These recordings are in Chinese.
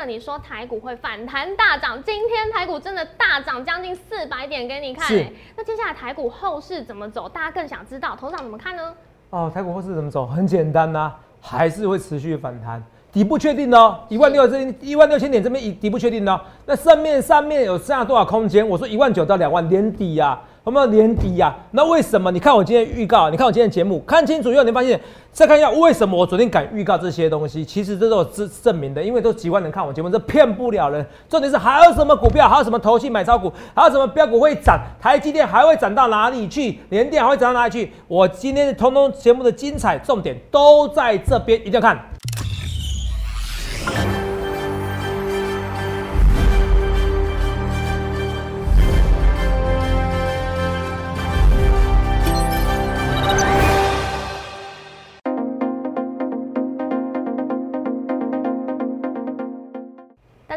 呢，你说台股会反弹大涨，今天台股真的大涨将近四百点给你看、欸。那接下来台股后市怎么走？大家更想知道，头长怎么看呢？哦，台股后市怎么走？很简单呐、还是会持续反弹。底部确定哦，一万六这一万六千点这边底部确定哦。那上面上面有剩下多少空间？我说一万九到两万年底呀、有没有年底呀、那为什么？你看我今天预告，你看我今天节目，看清楚以后，你发现再看一下为什么我昨天敢预告这些东西，其实这都是证明的，因为都几万人看我节目，这骗不了人。重点是还有什么股票，还有什么投信买超股，还有什么标股会涨，台积电还会涨到哪里去，联电还会涨到哪里去？我今天的通通节目的精彩重点都在这边，一定要看。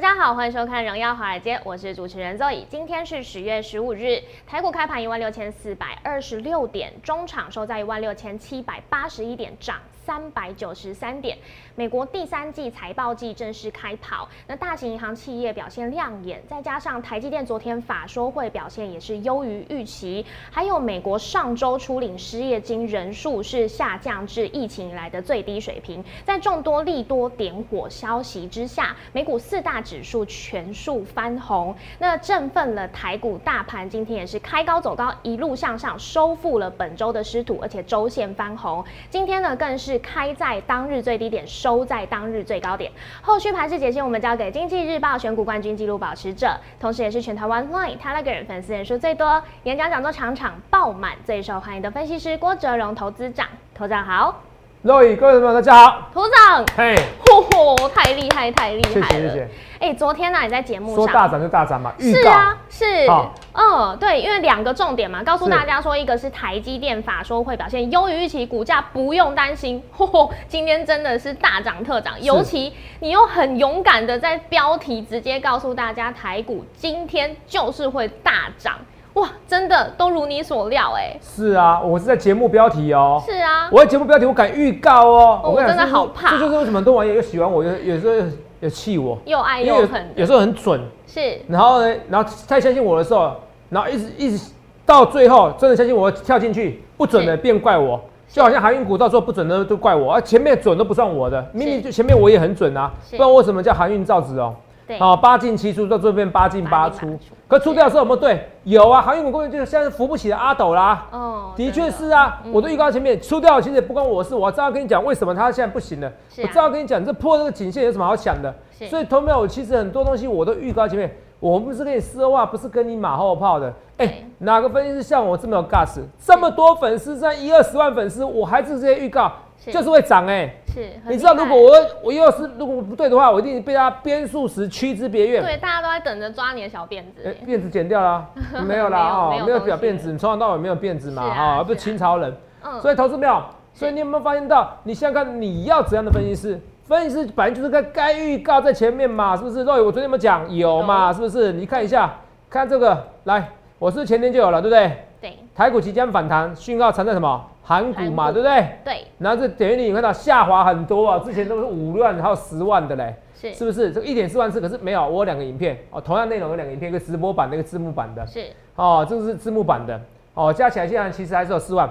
大家好，欢迎收看《荣耀华尔街》，我是主持人 Zoe。今天是十月十五日，台股开盘一万六千四百二十六点，中场收在一万六千七百八十一点，涨三百九十三点。美国第三季财报季正式开跑，那大型银行企业表现亮眼，再加上台积电昨天法说会表现也是优于预期，还有美国上周初领失业金人数是下降至疫情以来的最低水平，在众多利多点火消息之下，美股四大指数全数翻红，那振奋了台股大盘，今天也是开高走高，一路向上，收复了本周的失土，而且周线翻红。今天呢，更是开在当日最低点，收在当日最高点。后续盘势解析，我们交给经济日报选股冠军纪录保持者，同时也是全台湾 Line、Telegram 粉丝人数最多、演讲讲座场场爆满、最受欢迎的分析师郭哲荣投资长。头长好，各位各位朋友，大家好。头长，嘿，嚯嚯，太厉害，太厉害了！谢谢谢。哎、昨天呢、你在节目上说大涨就大涨嘛，预。是啊，是好，嗯，对，因为两个重点嘛，告诉大家说，一个是台积电法说会表现优于预期，股价不用担心，嚯，今天真的是大涨特涨，尤其你又很勇敢的在标题直接告诉大家，台股今天就是会大涨，哇，真的都如你所料，哎，是啊，我是在节目标题哦。是啊，我的节目标题我敢预告哦。我真的好怕。这就是为什么很多网友又喜欢我，又有时候又有气我，又爱又恨，有时候很准。是。然后呢，然后太相信我的时候，然后一直一直到最后真的相信我跳进去，不准的是。变怪我。就好像航运股到时候不准的都怪我，啊前面准都不算我的，明明就前面我也很准啊，不然为什么叫航运造纸哦？对，好，八进七出，到最后变八进八出。可出掉的时候有没有对？有啊，航运股根本就是现在扶不起的阿斗啦。哦的确是啊，嗯我都预告前面出掉，其实也不关我的事。我知道跟你讲为什么它现在不行了，我知道跟你讲这破这个颈线有什么好想的。所以投票我其实很多东西我都预告前面，我不是跟你说话，不是跟你马后炮的。哎、对哪个分析师像我这么有 gas？这么多粉丝，在一二十万粉丝，我还是这些预告，就是会涨哎、是，你知道，如果我我又是如果不对的话，我一定被他鞭数十驱之别院。对大家都在等着抓你的小辫子辫子剪掉了，没有啦哦，没有没有没有东西表辫子，你从头到尾没有辫子嘛是啊哈，不是清朝人。嗯所以投资没有，所以你有没有发现到，你想想看你要怎样的分析师？分析师本来就是该该预告在前面嘛，是不是？肉我昨天有没有讲？有嘛，是不是？你看一下，看这个，来，我是前天就有了，对不对？对台股即将反弹，讯号藏在什么？韩股嘛，对不对？对然后这点阅率你看到下滑很多啊，之前都是五万还有十万的嘞，是是不是？这个一点四万次，可是没有，我有两个影片哦，同样内容有两个影片，一个直播版的，一个字幕版的。是哦，这个是字幕版的哦，加起来现在其实还是有四万。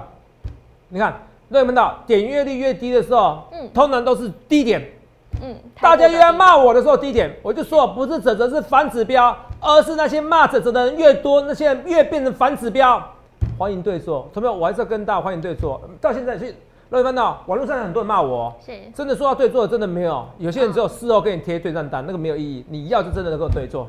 你看，各位们到点阅率越低的时候，嗯通常都是低点。嗯，大家越要骂我的时候，低点，我就说不是指责是反指标，而是那些骂指责的人越多，那些人越变成反指标。欢迎对坐，同学们，我还是要跟大家欢迎对坐。到现在去，各位看到网络上很多人骂我哦，是真的说到对坐，真的没有。有些人只有事后给你贴对账单，那个没有意义。你要就真的能够对坐，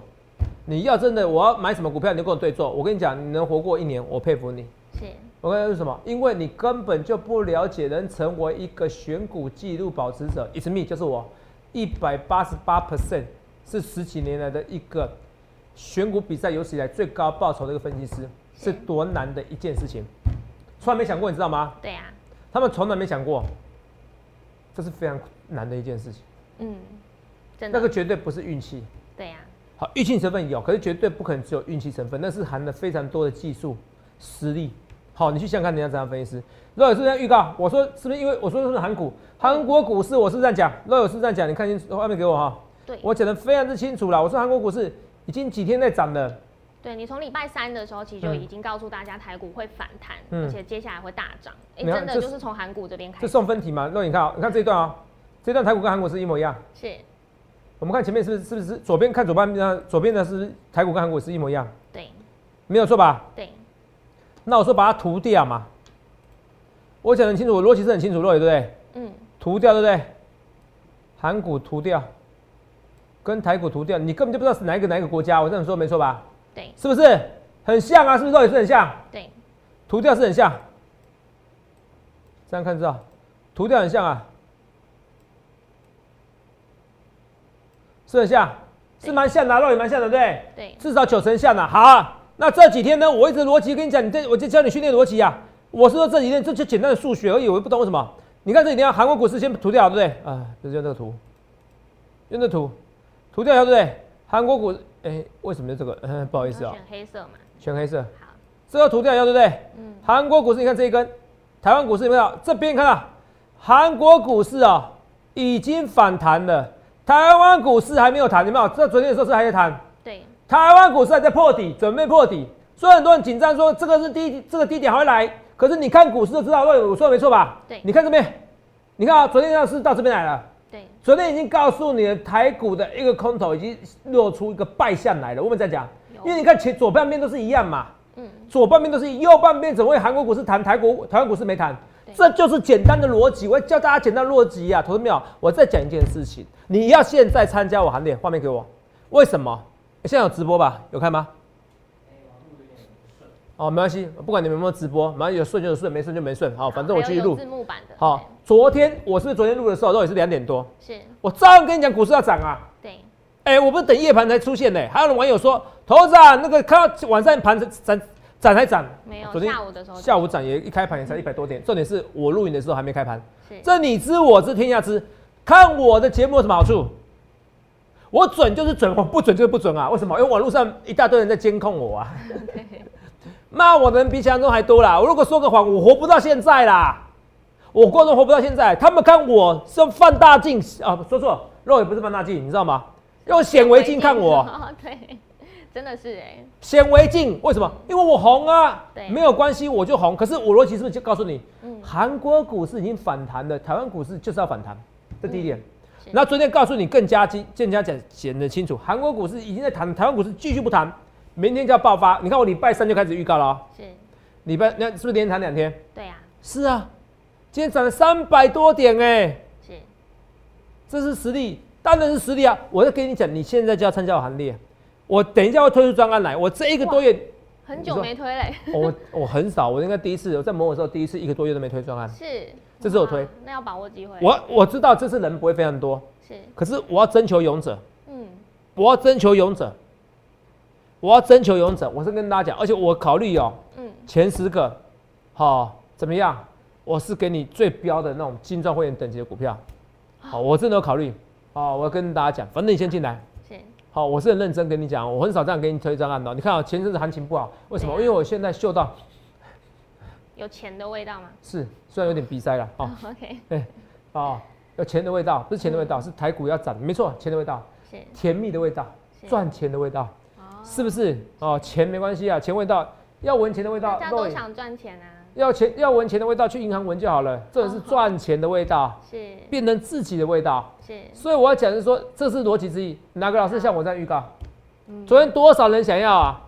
你要真的我要买什么股票，你就跟我对坐。我跟你讲，你能活过一年，我佩服你。是我跟你说是什么？因为你根本就不了解，能成为一个选股纪录保持者，It's me，就是我，一百八十八 percent 是十几年来的一个选股比赛有史以来最高报酬的一个分析师，是是多难的一件事情，从来没想过，你知道吗？对啊，他们从来没想过，这是非常难的一件事情。嗯，真的那个绝对不是运气，对呀，好，运气成分有，可是绝对不可能只有运气成分，那是含了非常多的技术实力。好，你去想想看人家怎样分析师。若有是这样预告，我说是不是因为我说的是韩股，韩国股市我是这样讲，若有是这样讲，你看清楚画面给我哈。对我讲的非常之清楚了。我说韩国股市已经几天在涨了，对你从礼拜三的时候，其实就嗯已经告诉大家台股会反弹，嗯而且接下来会大涨。哎、真的就是从韩股这边开这始。送分题嘛。那你看啊、你看这一段啊、这段台股跟韩国是一模一样。是，我们看前面是不是是不是左边看左半边？左边的是台股跟韩国是一模一样？对没有错吧？对，那我说把它涂掉嘛。我讲得很清楚，我逻辑是很清楚，对不对？嗯，涂掉，对不对？韩股涂掉，跟台股涂掉，你根本就不知道是哪一个哪一个国家。我这样说没错吧？对是不是很像啊？是不是肉也是很像？对，涂掉是很像，这样看知道，涂掉很像啊，是很像，是蛮像的啊，肉也蛮像的，对不对？对，至少九成像的。好啊，那这几天呢，我一直逻辑跟你讲，你这我就教你训练逻辑啊。我是说这几天这就简单的数学而已，我也不懂为什么。你看这几天韩国股市先涂掉，对不对？啊，就是用这个图，用这个图，涂掉对不对？韩国股，哎、为什么是这个？嗯，不好意思啊、选黑色嘛。选黑色，好，这个图掉以后，对不对？嗯，韩国股市，你看这一根，台湾股市有没有？这边看到韩国股市啊、已经反弹了，台湾股市还没有弹，有没有？这昨天的时候是还在弹，对，台湾股市还在破底，准备破底，所以很多人紧张说这个是低，这个低点还会来。可是你看股市就知道，对，我说的没错吧？对你看这边，你看啊，昨天要是到这边来了，对，昨天已经告诉你了，台股的一个空头已经露出一个败相来了。我们在讲，因为你看前左半边都是一样嘛，嗯，左半边都是一右半边怎么会韩国股市谈，台股台湾股市没谈？这就是简单的逻辑。我要教大家简单逻辑啊，投资没有？我再讲一件事情，你要现在参加我行列，画面给我。为什么？现在有直播吧？有看吗？哦，没关系，不管你们有没有直播，反正有顺就有顺，没顺就没顺。好，反正我继续录字。幕版的。好，昨天我是不是昨天录的时候都也是两点多？是，我照样跟你讲股市要涨啊。对，哎、我不是等夜盘才出现呢、还有网友说，头子啊，那个看到晚上盘涨涨还涨，没有昨天下午的时候下午涨也一开盘也才一百多点，重点是我录影的时候还没开盘，是，这你知我知天下知。看我的节目有什么好处？我准就是准，我不准就是不准啊！为什么？因为网络上一大堆人在监控我啊，骂我的人比想象中还多啦。我如果说个谎，我活不到现在啦，我过都活不到现在。他们看我是用放大镜啊，说错，肉也不是放大镜，你知道吗？用显微镜看我。哦对，真的是哎，显微镜为什么？因为我红啊对，没有关系，我就红。可是我逻辑是不是就告诉你，嗯韩国股市已经反弹了，台湾股市就是要反弹，这第一点。是那昨天告诉你更加清、更加讲显得清楚，韩国股市已经在谈，台湾股市继续不弹，明天就要爆发。你看我礼拜三就开始预告了、哦，是，礼拜那是不是连谈两天？对啊，是啊，今天涨了三百多点哎、是，这是实力，当然是实力。啊！我在跟你讲，你现在就要参加我行列，我等一下会推出专案来，我这一个多月。很久没推嘞，我我很少，我应该第一次我在某某时候第一次一个多月都没推专案。是，这次我推，那要把握机会。我我知道这次人不会非常多，是，可是我要征求勇者，嗯，我要征求勇者，我要征求勇者。我是跟大家讲，而且我考虑哦，嗯，前十个，好、怎么样？我是给你最标的那种金钻会员等级的股票，好，我真的有考虑。好，我要跟大家讲，反正你先进来。是，好，我是很认真跟你讲，我很少这样给你推专案的哦。你看啊、前阵子行情不好，为什么？啊因为我现在嗅到有钱的味道吗是虽然有点鼻塞了哦。OK，哦，有钱的味道，不是钱的味道，是台股要涨，没错，钱的味道，是，甜蜜的味道，是赚钱的味道，哦，是不是？哦，钱没关系啊，钱味道，要闻钱的味道大，家都想赚钱啊，要钱要闻钱的味道，去银行闻就好了，这是赚钱的味道，是，变成自己的味道。是，所以我要讲的是说，这是逻辑之一。哪个老师像我这样预告？嗯昨天多少人想要啊？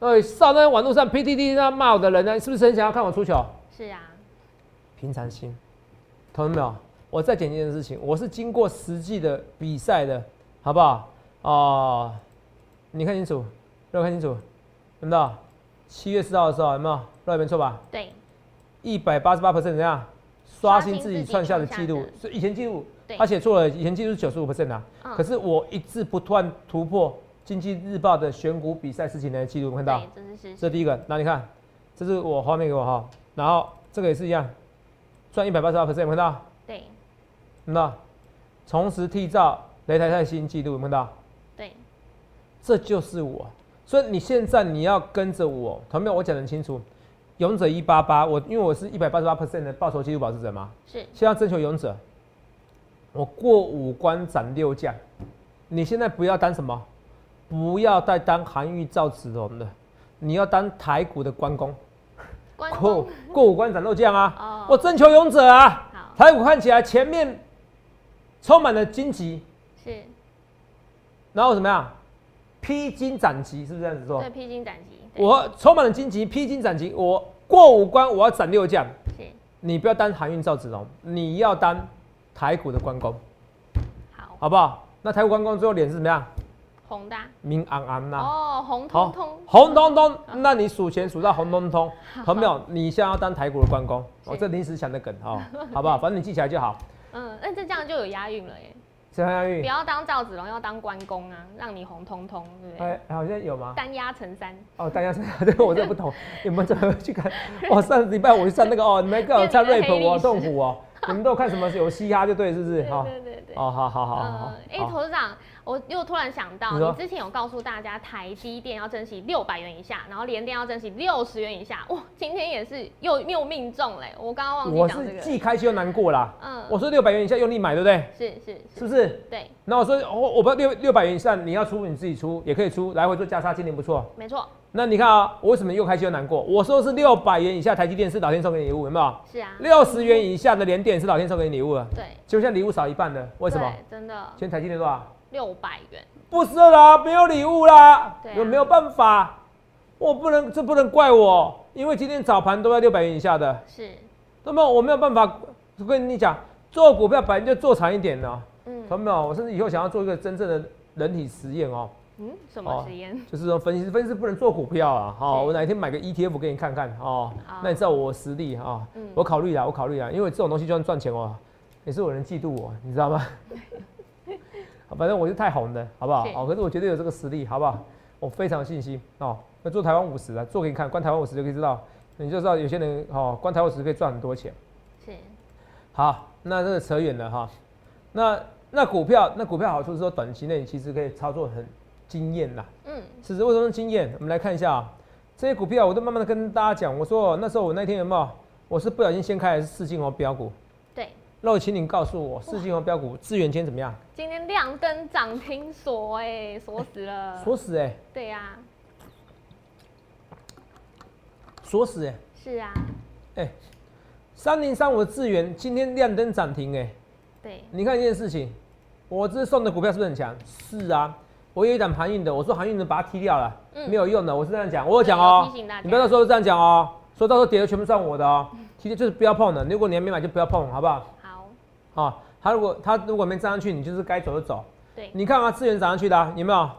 哎，上那网络上 PDD 那骂我的人呢，是不是很想要看我出糗？是啊，平常心，同志们没有？我再讲一件事情，我是经过实际的比赛的，好不好？哦，你看清楚，让我看清楚，有没有？七月四号的时候有没有？肉没错吧？对，一百八十八 percent 怎样？刷新自己创下的记录是以以前记录对他写错了，以前记录是九十五 percent 啊，嗯可是我一字不断突破经济日报的选股比赛十几年的记录，有没有看到？对，这是这第一个，那你看，这是我画面给我哈，然后这个也是一样，赚一百八十八 percent，有没有看到？对，有没有看到？同时缔造擂台赛新纪录，有没有看到？对，这就是我。所以你现在你要跟着我，同没有，我讲得很清楚，勇者一八八，我因为我是一百八十八 percent 的报酬记录保持者嘛，是，现在要征求勇者，我过五关斩六将，你现在不要当什么，不要再当韩愈、赵子龙的，你要当台股的关公，关过公过五关斩六将啊！哦。我征求勇者啊！好。台股看起来前面充满了荆棘，是。然后怎么样？披荆斩棘，是不是这样子说对？披荆斩棘，我充满了荆棘，披荆斩棘，我过五关，我要斩六将。是你不要当韩运赵子龙，你要当台股的关公，好好不好？那台股关公最后脸是怎么样？宏大明昂昂呐。哦，红好彤彤，红彤彤，那你数钱数到红彤彤，朋友？你现在要当台股的关公，我、是这临时想的梗哦，好不好？反正你记起来就好。嗯，那这这样就有押韵了耶。陈汉玉，不要当赵子龙，要当关公啊，让你红彤彤，对不对？哎，好像有吗？单压成三，哦，大家是这个我这不懂，你们怎么去看？哇，上礼拜我去上那个哦，你们跟我 唱 rap，我痛苦哦。你们都看什么有嘻哈就对，是不是？对哈对对对。哦，好好好好哎呃，。哎，好投资长，我又突然想到，你你之前有告诉大家台积电要珍惜六百元以下，然后联电要珍惜六十元以下，哇，今天也是又又命中嘞！我刚刚忘记讲这个，既开心又难过啦。嗯我说六百元以下用力买，对不对？是是是，是不是？对，那我说我，我不要六六百元以上，你要出你自己出，也可以出，来回做价差，今年不错。没错，那你看啊，我为什么又开心又难过？我说是六百元以下台积电是老天送给你礼物，有没有？是啊，六十元以下的联电是老天送给你礼物了，对，结果现在礼物少一半的，为什么？真的现在台积电多少？六百元，不是啦，没有礼物啦，对啊。有没有办法？我不能，这不能怪我，因为今天早盘都在六百元以下的，是，那么我没有办法。我跟你讲，做股票本来就做长一点的，嗯。懂没有？我甚至以后想要做一个真正的人体实验哦，嗯，什么哦实验？就是说分析分析不能做股票啊，哈、是。我哪一天买个 ETF 给你看看哦。好，那你知道我实力啊、嗯。我考虑啦，我考虑啦，因为这种东西就算赚钱哦，也是有人嫉妒我，你知道吗？反正我是太红的，好不好？好哦，可是我绝对有这个实力，好不好？我非常有信心哦。那做台湾五十啊，做给你看，关台湾五十就可以知道，你就知道有些人哦，关台湾五十可以赚很多钱。是，好，那这个扯远了哈。那那股票，那股票好处是说，短期内其实可以操作很惊艳啦。嗯，此时为什么惊艳？我们来看一下啊，这些股票我都慢慢的跟大家讲。我说那时候我那天有没有？我是不小心掀开的是四进哦标股。对，那我请你告诉我，四金红标股资源今天怎么样？今天亮灯涨停锁，哎，锁死了，锁死哎、对呀，锁死哎、是啊，哎、三零三五的资源今天亮灯涨停哎、对，你看一件事情，我这送的股票是不是很强？是啊，我有一档航运的，我说航运的把它踢掉了，嗯。没有用的，我是这样讲，我有讲哦你不要到时候这样讲哦，说到时候跌了全部算我的哦，其实就是不要碰的，如果你还没买就不要碰，好不好？好，啊，他如果他如果没涨上去，你就是该走就走。对，你看啊，资源涨上去的、啊、有没有？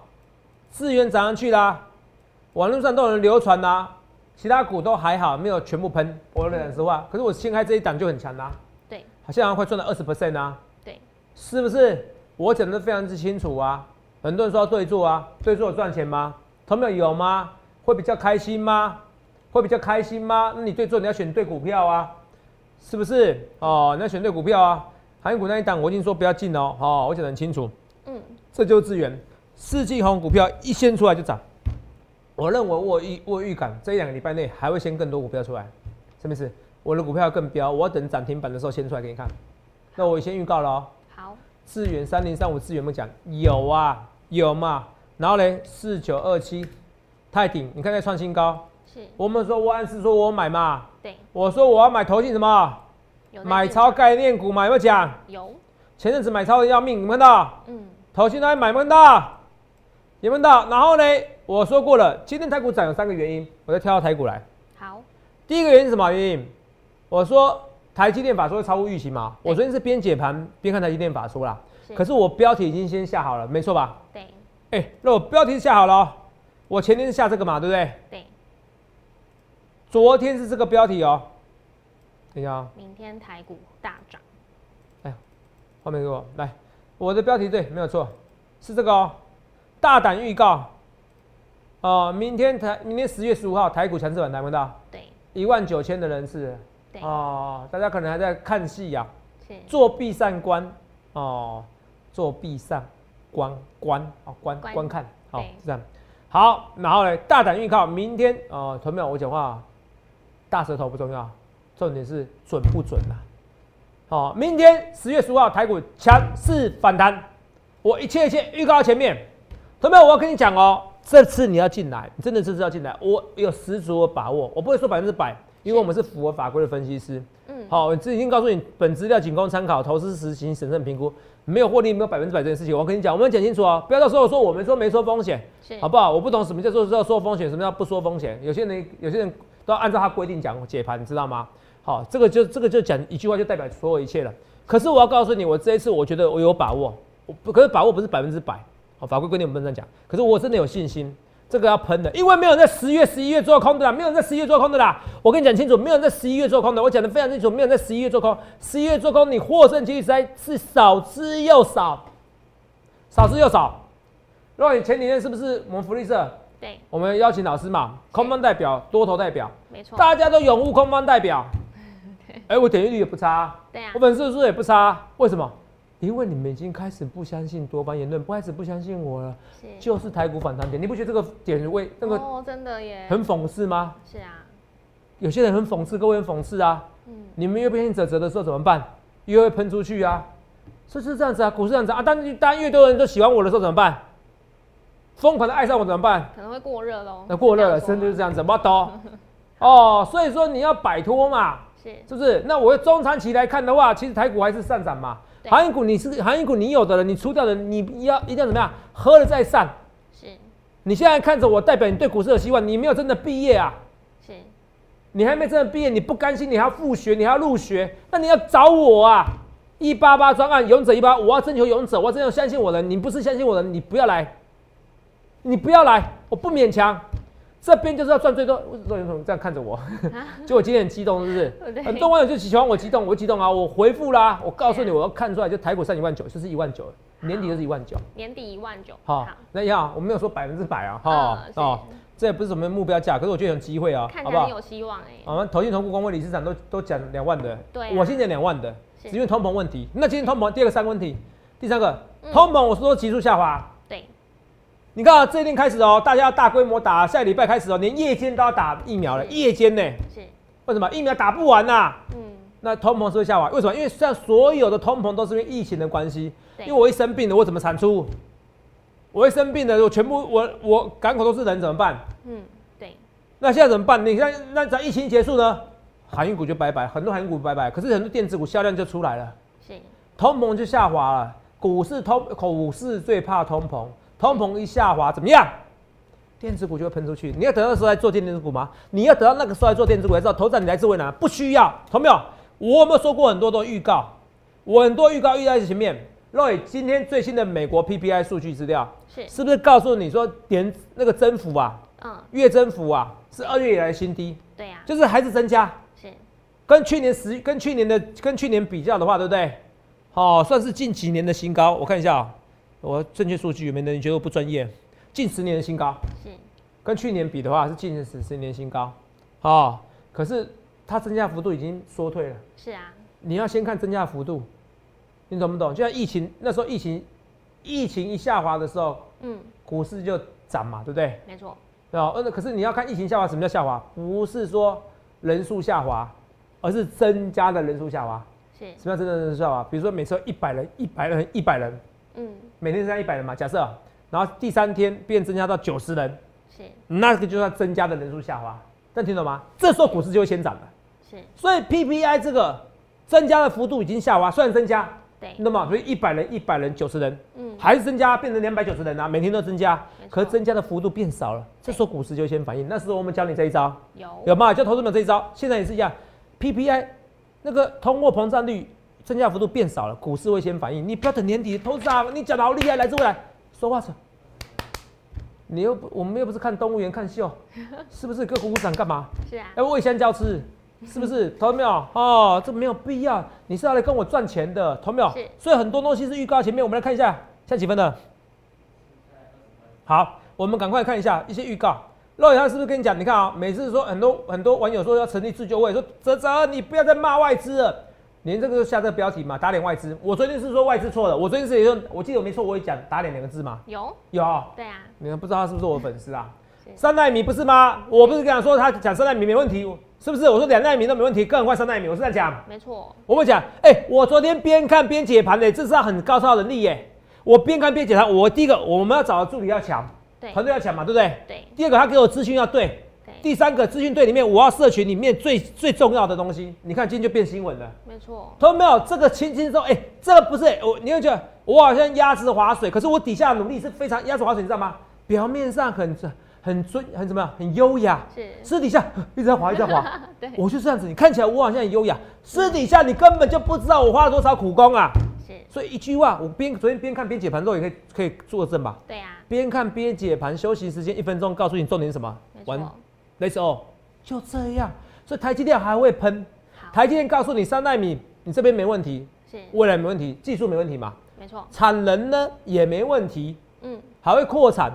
资源涨上去啦、网络上都有人流传啦、其他股都还好，没有全部喷。我讲实话，可是我新开这一档就很强啦、对，好像快赚了二十 percent 啊，对，是不是？我讲的非常之清楚啊。很多人说要对做啊，对做有赚钱吗？同没有有吗？会比较开心吗？会比较开心吗？那你对做你要选对股票啊，是不是？哦，你要选对股票啊。韩股那一档我已经说不要进哦，哦，我讲得很清楚。嗯，这就是资源，四季红股票一先出来就涨。我认为我有预我有预感，这一两个礼拜内还会先更多股票出来，什么意思？我的股票要更飙，我要等涨停板的时候先出来给你看。那我先预告了哦，好，资源三零三五资源我们讲有啊有嘛，然后嘞四九二七泰鼎，你看在创新高，是，我们说我暗示说我买嘛，对，我说我要买投信什么买超概念股嘛，有没有讲？有，前阵子买超的要命，有没有看到？嗯，投信来买有没有看到？有没有看到？然后呢，我说过了，今天台股涨有三个原因，我再跳到台股来。好，第一个原因是什么原因？我说台积电法说会超乎预期嘛，我昨天是边解盘边看台积电法说啦。是可是我标题已经先下好了，没错吧？对哎、那我标题是下好了、哦，我前天是下这个嘛，对不对？对，昨天是这个标题哦。等一下啊、明天台股大涨，哎画面给我来，我的标题对，没有错，是这个哦。大胆预告，哦、明天台明天十月十五号台股强势反弹，有没有看到？对。一万九千的人次。对，哦，大家可能还在看戏呀、是，做闭上观哦，做闭上观观哦观观观看，好、对。是这样。好，然后呢，大胆预告，明天哦，同没有我讲话，大舌头不重要，重点是准不准呐、好、明天十月十五号台股强势反弹，我一切一切预告前面。同学们，我要跟你讲哦，这次你要进来，你真的是要进来，我有十足的把握，我不会说百分之百，因为我们是符合法规的分析师。嗯，好，我这已经告诉你，本资料仅供参考，投资实行审慎评估，没有获利，没有百分之百这件事情。我跟你讲，我们讲清楚哦，不要到时候说我们说没说风险，好不好？我不懂什么叫做要说风险，什么叫不说风险。有些人有些人都要按照他规定讲解盘，你知道吗？好，这个就这个就讲一句话就代表所有一切了。可是我要告诉你，我这一次我觉得我有把握，我不可是把握不是百分之百，好，法规规定我们不能这样讲。可是我真的有信心，这个要喷的，因为没有人在十月、十一月做空的啦，没有人在十一月做空的啦。我跟你讲清楚，没有人在十一月做空的，我讲的非常清楚，没有人在十一月做空。十一月做空，你获胜几率是少之又少，少之又少。若你前几天是不是我们福利社？对，我们邀请老师嘛，空方代表、多头代表，没错，大家都拥护空方代表。哎、我点击率也不差啊，对啊我，粉丝数也不差啊，为什么？因为你们已经开始不相信多方言论，不开始不相信我了，是就是台股反弹点，你不觉得这个点位那个哦，真的耶，很讽刺吗？是啊，有些人很讽刺，各位很讽刺啊。嗯，你们越不相信泽泽的时候怎么办？越会喷出去啊，所以是这样子啊，股市这样子啊。但是当越多人都喜欢我的时候怎么办？疯狂的爱上我怎么办？可能会过热喽，那过热了，真的就是这样子，我懂。哦，所以说你要摆脱嘛，是是不是？那我中长期来看的话，其实台股还是上涨嘛。对航运股你是航运股，你有的了，你出掉的，你要一定要怎么样？喝了再上。是你现在看着我，代表你对股市有希望，你没有真的毕业啊。是，你还没真的毕业，你不甘心，你还要复学，你还要入学，那你要找我啊！一八八专案，勇者一八，我要征求勇者，我要征求相信我的人，你不是相信我的人，你不要来，你不要来，我不勉强。这边就是要赚最多，为什么有这样看着我？就我今天很激动，是不是？很多网友就喜欢我激动，我激动啊！我回复啦，我告诉你，我要看出来，就台股上一万九，就是一万九，年底就是一万九。年底一万九，好，那一样，我没有说百分之百啊，哈哦，这也不是什么目标价，可是我觉得有机会啊，好不好看起来？有希望哎，我们投信、投顾、公会理事长都都讲两万的，对啊我先讲两万的，因为通膨问题。那今天通膨第二个三个问题，第三个嗯通膨，我说急速下滑。对，你看啊，这一天开始哦，大家要大规模打，下礼拜开始哦，连夜间都要打疫苗了，夜间呢？是，为什么疫苗打不完呐、嗯，那通膨是会下滑，为什么？因为现在所有的通膨都是因为疫情的关系。对因为我一生病了，我怎么产出？我一生病了，我全部我我港口都是人怎么办？嗯，对，那现在怎么办？你看，那咱疫情结束呢，航运股就拜拜，很多航运股拜拜，可是很多电子股销量就出来了，是，通膨就下滑了。股市通股市最怕通膨，通膨一下滑怎么样？电子股就会喷出去。你要等到那时候来做电子股吗？你要等到那个时候来做电子股，才知道投资你来自为哪？不需要，同没有？我有没有说过很多的预告？我很多预告预告在前面。Roy，今天最新的美国 PPI 数据资料是，是不是告诉你说点那个增幅啊，嗯，月增幅啊是二月以来的新低？对呀，就是还是增加，是，跟去年十跟去年的跟去年比较的话，对不对？好、算是近几年的新高。我看一下、啊，我正确数据有没有人觉得我不专业？近十年的新高，是，跟去年比的话是近十十年新高。哦，可是它增加幅度已经缩退了。是啊，你要先看增加幅度，你懂不懂？就像疫情那时候疫情疫情一下滑的时候，嗯，股市就涨嘛，对不对？没错，对吧？呃，可是你要看疫情下滑，什么叫下滑？不是说人数下滑，而是增加的人数下滑。是，什么叫真的人数下滑？比如说每次有一百人、一百人、一百人，嗯，每天增加一百人嘛，假设，然后第三天变增加到九十人，是，那个就算增加的人数下滑。但听懂吗？这时候股市就会先涨了。是，所以 PPI 这个增加的幅度已经下滑，虽然增加，对，那么所以一百人、一百人、九十人，嗯，还是增加，变成两百九十人啊，每天都增加可是增加的幅度变少了，这时候股市就先反应。那时候我们教你这一招，有，有吗？教投资者这一招，现在也是一样，PPI 那个通货膨胀率增加幅度变少了，股市会先反应。你不要等年底，投资啊，你讲的好厉害，来自未来，说话者，你又不，我们又不是看动物园看秀，是不是？给我鼓鼓掌干嘛？是啊，要喂香蕉吃，是不是？投到没有？哦，这没有必要，你是要来跟我赚钱的，投到没有是？所以很多东西是预告前面，我们来看一下，现在几分了？好，我们赶快看一下一些预告。肉眼他是不是跟你讲？你看啊、每次说很多很多网友说要成立自救会，说泽泽你不要再骂外资了，连这个就下这个标题嘛，打脸外资。我昨天是说外资错了，我昨天是也说，我记得我没错，我也讲打脸两个字嘛，有，有。对啊，你们不知道他是不是我的粉丝啊？三纳米不是吗？我不是跟他说他讲三纳米没问题，是不是？我说两纳米都没问题，更何况三纳米，我是这样讲。没错，我们讲，哎、我昨天边看边解盘的，这是要很高超的能力耶。我边看边解盘，我第一个我们要找的助理要强，对团队要强嘛，对不对？对第二个他给我资讯要对，对，第三个资讯队里面我要社群里面最最重要的东西，你看今天就变新闻了。没错，同没有？这个轻轻松，哎、这个不是我，你会觉得我好像鸭子划水，可是我底下努力是非常鸭子划水，你知道吗？表面上很很尊很怎么样，很优雅，是，私底下 一直在划，一直在划。对，我就这样子，你看起来我好像很优雅，私底下你根本就不知道我花了多少苦功啊！是，所以一句话，我边昨天边看边解盘，肉也可以可以作证吧？对啊，边看边解盘，休息时间一分钟，告诉你重点是什么？没完错，，Let's all，就这样。所以台积电还会喷，台积电告诉你三纳米，你这边没问题，是，未来没问题，技术没问题嘛，没错，产能呢也没问题，嗯，还会扩产，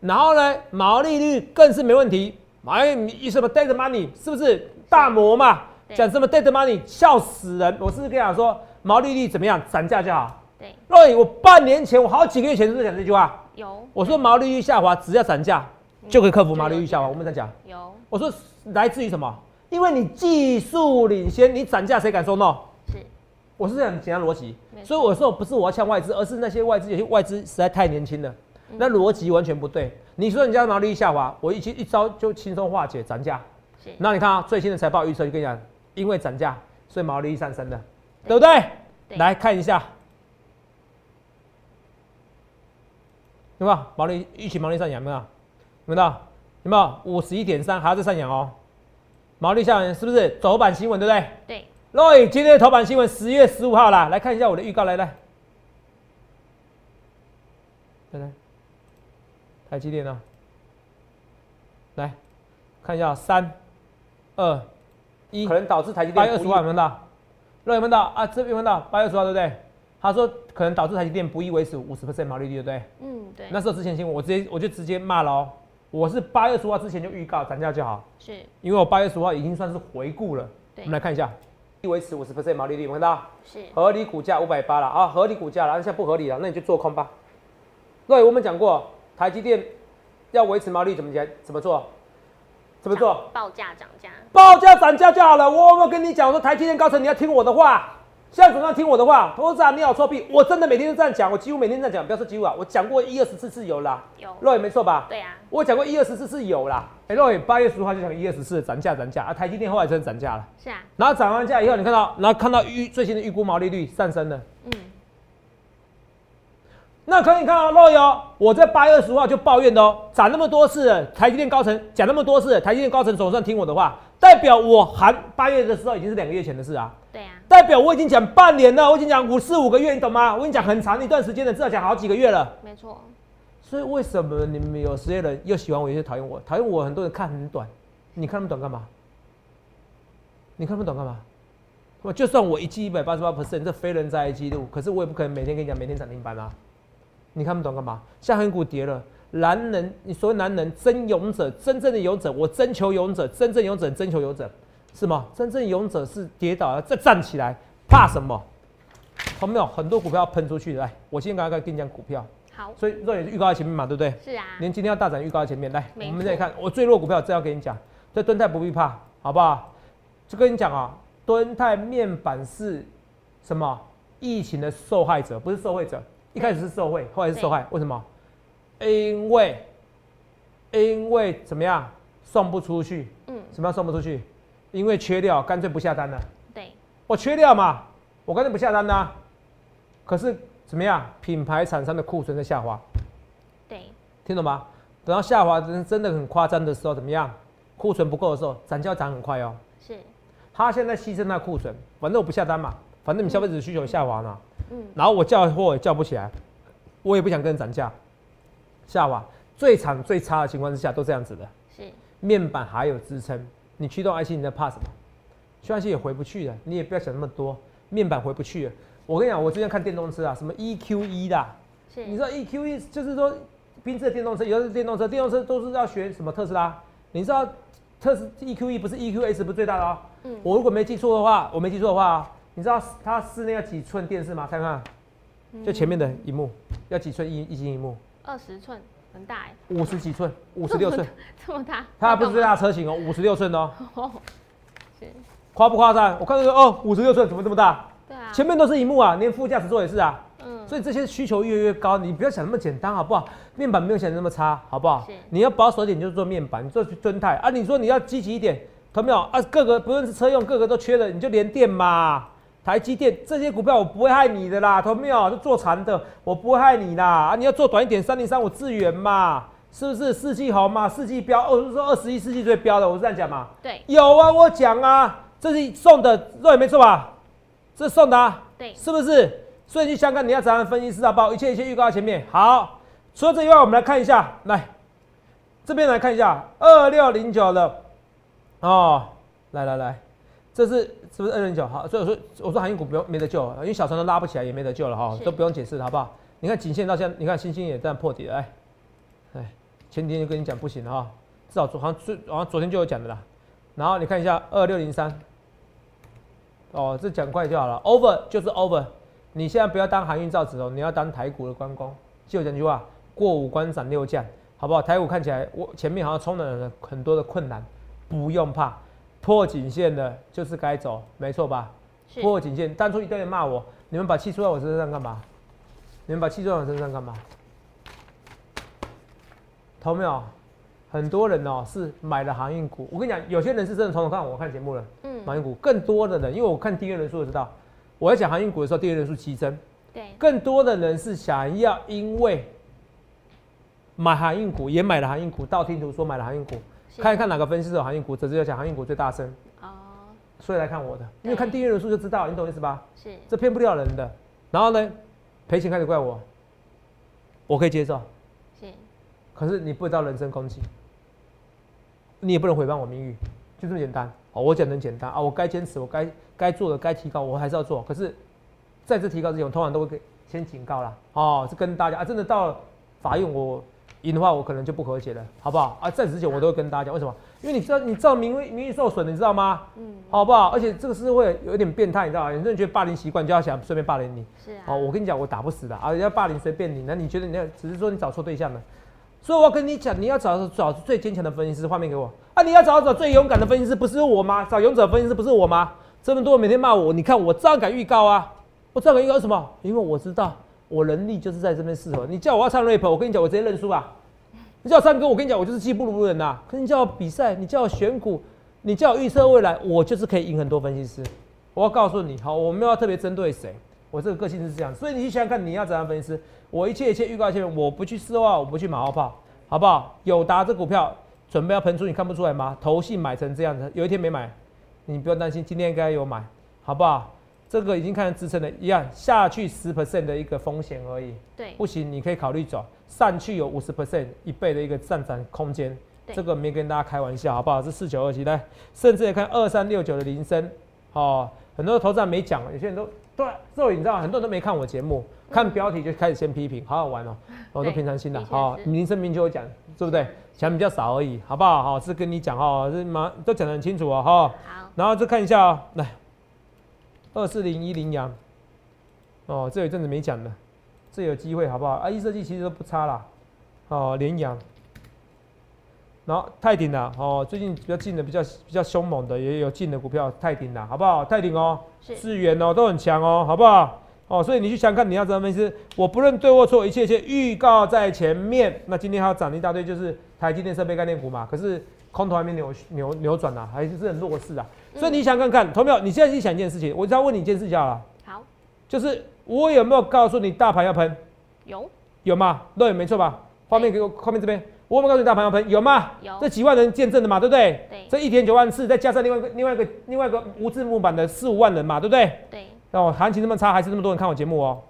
然后呢毛利率更是没问题，哎，你什么 dead money 是不是？大摩嘛？对。讲什么 dead money 笑死人！我是不是跟你讲说毛利率怎么样，涨价就好。对，若隐，我半年前，我好几个月前是不是讲这句话？有，我说毛利率下滑，只要涨价就可以克服毛利率下滑。我们在讲，有，我说来自于什么？因为你技术领先，你涨价谁敢说 no？是，我是这样简单逻辑所以我说不是我要呛外资，而是那些外资有些外资实在太年轻了，嗯那逻辑完全不对。你说人家毛利率下滑，我一一招就轻松化解涨价。是，那你看啊，最新的财报预测就跟你讲，因为涨价，所以毛利率上升的，对不对？对来看一下，有没有毛利预期毛利上扬？有没有？有没有？有没有五十一点三还要再上扬哦？毛利下扬是不是走版新闻？对不对？对，Roy，今天的头版新闻十月十五号啦，来看一下我的预告，来来，来来，台积电呢？来看一下，三、二、一，可能导致台积电八月二十号有没有到？Roy 有没有到啊？这边有没有到？八月二十号对不对？他说可能导致台积电不易维持五十 percent 毛利率，对不对？嗯，对，那时候之前新闻我直接我就直接骂了哦，我是八月十五号之前就预告涨价就好。是，因为我八月十五号已经算是回顾了。对我们来看一下，维持五十 percent 毛利率，有没有看到？是，合理股价五百八了啊，合理股价了，现在不合理了，那你就做空吧。对，我们讲过，台积电要维持毛利怎么讲？怎么做？怎么做？报价涨价，报价涨价就好了。我有没有跟你讲我说台积电高层你要听我的话？现在总要听我的话。投资长你好臭屁，我真的每天都这样讲，我几乎每天这样讲，不要说几乎啊，我讲过一二十次是有啦。有，肉也没错吧？对啊，我讲过一二十次是有啦。哎、肉也八月十五号就讲一二十次涨价涨价啊，台积电后来真的涨价了。是啊，然后涨完价以后，你看到，然后看到预最新的预估毛利率上升了。嗯，那可以看到肉友，我在八月二十号就抱怨的哦，涨那么多次，台积电高层讲那么多次，台积电高层总算听我的话，代表我含八月的时候已经是两个月前的事啊，对啊，代表我已经讲半年了，我已经讲五四五个月，你懂吗？我已经讲很长一段时间了，至少讲好几个月了。没错，所以为什么你们有些人又喜欢我，有些讨厌我？讨厌我，很多人看很短，你看那么短干嘛？你看那么短干嘛？我就算我一季一百八十八 percent，这非人在记录，可是我也不可能每天跟你讲每天涨停板啊。你看不懂干嘛？下恒股跌了，男人，你所谓男人真勇者，真正的勇者，我征求勇者，真正勇者征求勇者，是吗？真正勇者是跌倒了再站起来，怕什么？同没有很多股票要喷出去的，来，我今天刚刚跟你讲股票，好，所以肉眼预告在前面嘛，对不对？是啊，连今天要大涨预告在前面，来，我们再看我最弱股票，这要跟你讲，这敦泰不必怕，好不好？就跟你讲啊，敦泰面板是什么？疫情的受害者，不是受害者。一开始是受贿，后来是受害，为什么？因为因为怎么样送不出去？嗯，什么样送不出去？因为缺料，干脆不下单了。对，我缺料嘛，我干脆不下单呐、可是怎么样？品牌厂商的库存在下滑，对，听懂吗？等到下滑真真的很夸张的时候，怎么样？库存不够的时候，涨价涨很快哦。是，他现在牺牲那库存，反正我不下单嘛，反正你消费者需求下滑嘛，嗯，然后我叫货也叫不起来，我也不想跟人涨价，下滑最惨最差的情况之下都这样子的。是，面板还有支撑，你驱动 IC 你在怕什么？驱动 IC 也回不去了，你也不要想那么多，面板回不去了。我跟你讲，我之前看电动车啊，什么 EQE 的，是，你知道 EQE 就是说宾智的电动车，有的是电动车，电动车都是要学什么特斯拉。你知道特斯 EQE 不是 EQS 不是最大的哦。嗯，我如果没记错的话，我没记错的话，你知道它室内要几寸电视吗？看看，就前面的荧幕要几寸一一晶荧幕，二十寸，很大哎，五十几寸，五十六寸，这么大，它还不是最大的车型哦，五十六寸哦。夸不夸张？我看到说哦，五十六寸怎么这么大？对啊，前面都是荧幕啊，连副驾驶座也是啊。嗯，所以这些需求越来越高，你不要想那么简单好不好？面板没有想那么差，好不好？你要保守一点，就是做面板，你做尊泰啊。你说你要积极一点，同没有啊？各个不论是车用，各个都缺的，你就连电嘛。台积电这些股票我不会害你的啦，懂没有？就做长的，我不会害你啦。啊，你要做短一点，三零三五智源嘛，是不是？四季红嘛，四季标，哦，是说二十一世纪最标的，我是这样讲嘛。对有啊，我讲啊，这是送的，对，没错吧？这是送的啊，对，是不是？所以你想看你要怎样分析师好不好？一切一切预告在前面。好，除了这以外，我们来看一下，来这边来看一下二六零九的哦，来来来，这是是不是二六零九？好，所以我说我说航运股不用没得救，因为小船都拉不起来，也没得救了哈，都不用解释了，好不好？你看颈线到现在，你看星星也这样破底了，哎哎，前天就跟你讲不行了哈，至少昨好像最好像昨天就有讲的啦。然后你看一下二六零三，哦，这讲快就好了，over 就是 over。你现在不要当航运造纸哦，你要当台股的关公。记我讲句话，过五关斩六将，好不好？台股看起来我前面好像充满了很多的困难，不用怕，破颈线的就是该走，没错吧？破颈线，当初一堆人骂我，你们把气出在我身上干嘛？你们把气出在我身上干嘛？投没有？很多人哦是买了航运股，我跟你讲，有些人是真的从头看我看节目了，嗯，航运股更多的人，因为我看订阅人数就知道，我在讲航运股的时候，订阅人数激增，对，更多的人是想要因为买航运股，也买了航运股，道听途说买了航运股，是看一看哪个分析师有航运股，则是要讲航运股最大声，哦，所以来看我的，因为看订阅人数就知道，你懂意思吧？是这骗不了人的。然后呢，赔钱开始怪我，我可以接受，是，可是你不知道人身攻击，你也不能毁谤我名誉，就这么简单。哦，我讲得很简单啊，我该坚持，我该该做的该提高，我还是要做。可是在这提高之前，我通常都会给先警告啦。哦，是跟大家啊，真的到了法院我赢的话，我可能就不和解了，好不好？啊，在此之前我都会跟大家讲，为什么？因为你知道，你知道名誉名誉受损，你知道吗？嗯，好不好？而且这个是会有一点变态，你知道吗？有些人觉得霸凌习惯，就要想顺便霸凌你。是啊，哦，我跟你讲，我打不死的啊！人家霸凌随便你，那你觉得你要只是说你找错对象了？所以我要跟你讲，你要找找最坚强的分析师，画面给我啊！你要找找最勇敢的分析师，不是我吗？找勇者分析师不是我吗？这么多人每天骂我，你看我照样敢预告啊！我照样敢预告什么？因为我知道我能力就是在这边适合。你叫我要唱 rap，我跟你讲，我直接认输啊！你叫我唱歌，我跟你讲，我就是技不如人呐、啊可是你叫我比赛，你叫我选股，你叫我预测未来，我就是可以赢很多分析师。我要告诉你，好，我没有要特别针对谁，我这个个性是这样，所以你想想看，你要怎样分析师？我一切一切预告前面，我不去失望，我不去马后炮，好不好？友达这股票准备要喷出，你看不出来吗？投信买成这样子，有一天没买，你不用担心，今天应该有买，好不好？这个已经看成支撑了，一样下去十 percent 的一个风险而已。对，不行，你可以考虑走上去有五十 percent 一倍的一个上涨空间，对这个没跟大家开玩笑，好不好？是四九二七，来，甚至也看二三六九的铃声，哦，很多投资人没讲，有些人都对，这你知道，很多人都没看我节目，看标题就开始先批评，好好玩哦，我 都平常心的好，是铃声明就有讲，对不对？讲比较少而已，好不好？好，是跟你讲哦，是马都讲得很清楚哦，哈。好，然后再看一下、哦，来，二四零一羚羊，哦，这有一阵子没讲的，这有机会好不好？啊，一设计其实都不差啦，哦，联阳，然后泰鼎啦，哦，最近比较进的比较比较凶猛的也有进的股票，泰鼎啦，好不好？泰鼎哦，是智源哦，都很强哦，好不好？哦，所以你去想看你要怎么分析，我不论对或错，一切一切预告在前面。那今天还要涨了一大堆，就是台积电设备概念股嘛，可是空头还没扭扭扭转啊，还是很弱势啊。所以你想看看，投票，你现在去想一件事情，我只要问你一件事情好了，好，就是我有没有告诉你大盘要喷？有，有吗？对，没错吧？画面给我，画面这边，我有没有告诉你大盘要喷？有吗？有这几万人见证的嘛，对不对？对这一点九万次，再加上另外一个另外一个另外一个无字幕版的四五万人嘛，对不对？对，哦，行情那么差，还是那么多人看我节目哦。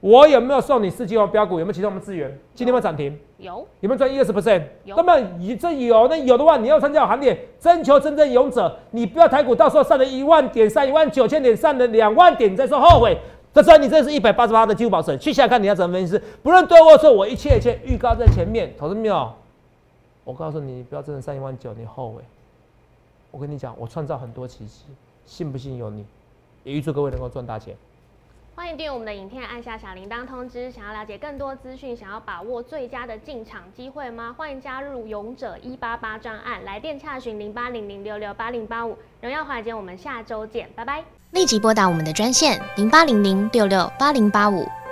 我有没有送你四季王标股？有没有其中我们资源？今天有没有涨停？有，有没有赚一二十 percent？有那么你这有，那有的话，你要参加我行列，征求真正勇者。你不要台股到时候上了一万点，上一万九千点，上了两万点，你再说后悔。这时候你真的是一百八十八的技术保证，去想想看你要怎么分析。不论对或错，我一切一切预告在前面，投资没有？我告诉你，你不要真的上一万九，你后悔。我跟你讲，我创造很多奇迹，信不信由你。也预祝各位能够赚大钱。欢迎订阅我们的影片，按下小铃铛通知。想要了解更多资讯，想要把握最佳的进场机会吗？欢迎加入勇者一八八专案，来电洽询零八零零六六八零八五。荣耀华尔街，我们下周见，拜拜。立即拨打我们的专线零八零零六六八零八五